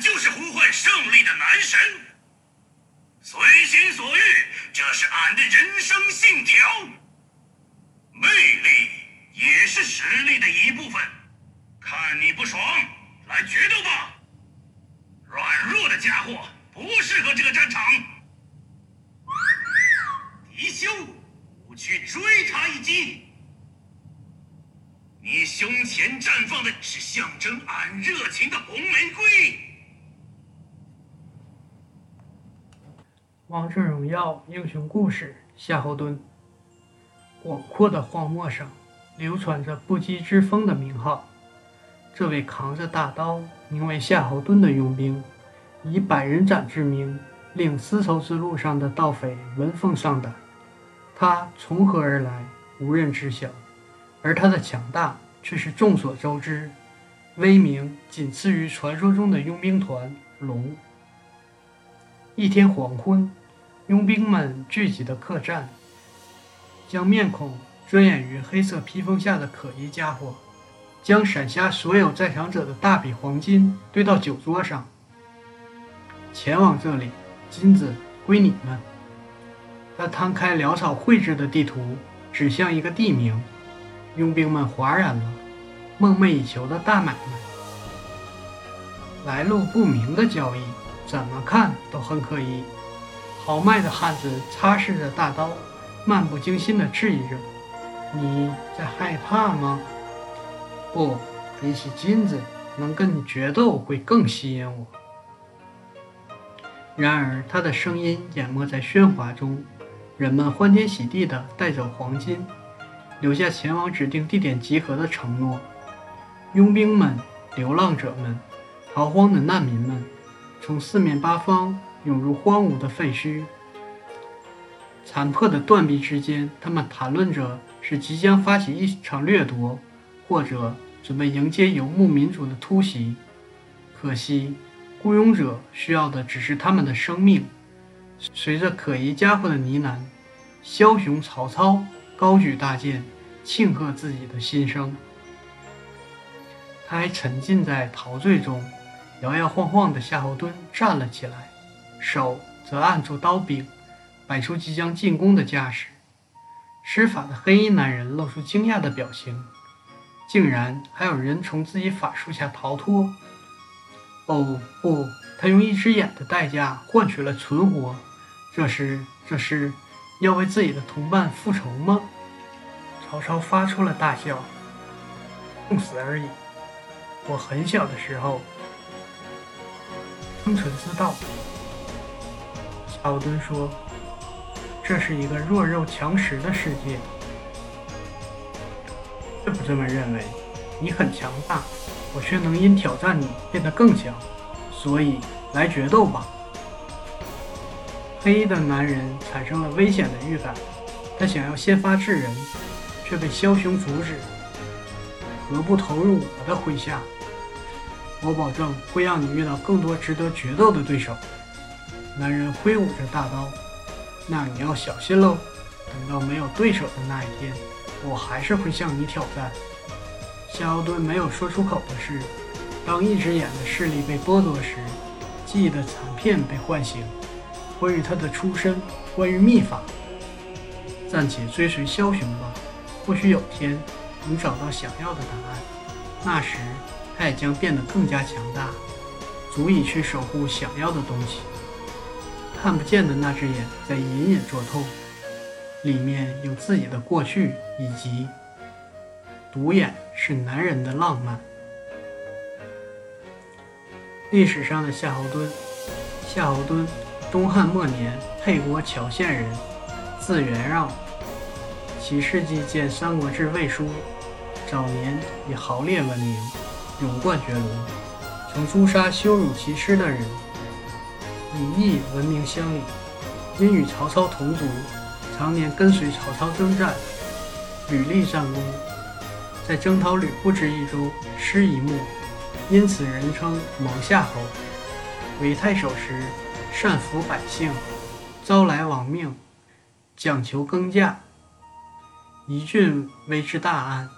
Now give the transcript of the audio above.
就是呼唤胜利的男神，随心所欲，这是俺的人生信条。魅力也是实力的一部分，看你不爽，来决斗吧！软弱的家伙不适合这个战场。迪修，我去追他一击。你胸前绽放的是象征俺热情的红玫瑰。王者荣耀英雄故事：夏侯惇。广阔的荒漠上，流传着不羁之风的名号。这位扛着大刀、名为夏侯惇的佣兵，以百人斩之名，令丝绸之路上的盗匪闻风丧胆。他从何而来，无人知晓。而他的强大却是众所周知，威名仅次于传说中的佣兵团龙。一天黄昏，佣兵们聚集的客栈，将面孔遮掩于黑色披风下的可疑家伙，将闪瞎所有在场者的大笔黄金堆到酒桌上。前往这里，金子归你们。他摊开潦草绘制的地图，指向一个地名。佣兵们哗然了，梦寐以求的大买卖，来路不明的交易，怎么看都很可疑。豪迈的汉子擦拭着大刀，漫不经心地质疑着：“你在害怕吗？”“不，比起金子，能跟你决斗会更吸引我。”然而，他的声音淹没在喧哗中，人们欢天喜地地带走黄金。留下前往指定地点集合的承诺。佣兵们、流浪者们、逃荒的难民们，从四面八方涌入荒芜的废墟。残破的断壁之间，他们谈论着是即将发起一场掠夺，或者准备迎接游牧民族的突袭。可惜，雇佣者需要的只是他们的生命。随着可疑家伙的呢喃，枭雄曹操。高举大剑，庆贺自己的新生。他还沉浸在陶醉中，摇摇晃晃的夏侯惇站了起来，手则按住刀柄，摆出即将进攻的架势。施法的黑衣男人露出惊讶的表情，竟然还有人从自己法术下逃脱！哦不，他用一只眼的代价换取了存活，这是这是。要为自己的同伴复仇吗？曹操发出了大笑。送死而已。我很小的时候，生存之道。夏侯惇说：“这是一个弱肉强食的世界。”却不这么认为。你很强大，我却能因挑战你变得更强。所以，来决斗吧。黑衣的男人产生了危险的预感，他想要先发制人，却被枭雄阻止。何不投入我的麾下？我保证会让你遇到更多值得决斗的对手。男人挥舞着大刀，那你要小心喽。等到没有对手的那一天，我还是会向你挑战。夏侯惇没有说出口的是，当一只眼的视力被剥夺时，记忆的残片被唤醒。关于他的出身，关于秘法，暂且追随枭雄吧。或许有天能找到想要的答案，那时他也将变得更加强大，足以去守护想要的东西。看不见的那只眼在隐隐作痛，里面有自己的过去，以及独眼是男人的浪漫。历史上的夏侯惇，夏侯惇。东汉末年，沛国谯县人，字元让。其事迹见《三国志·魏书》。早年以豪烈闻名，勇冠绝伦，曾诛杀羞辱其师的人，以义闻名乡里。因与曹操同族，常年跟随曹操征战，屡立战功。在征讨吕布之役中失一目，因此人称蒙夏侯。为太守时。善抚百姓，招来亡命，讲求耕稼，一郡为之大安。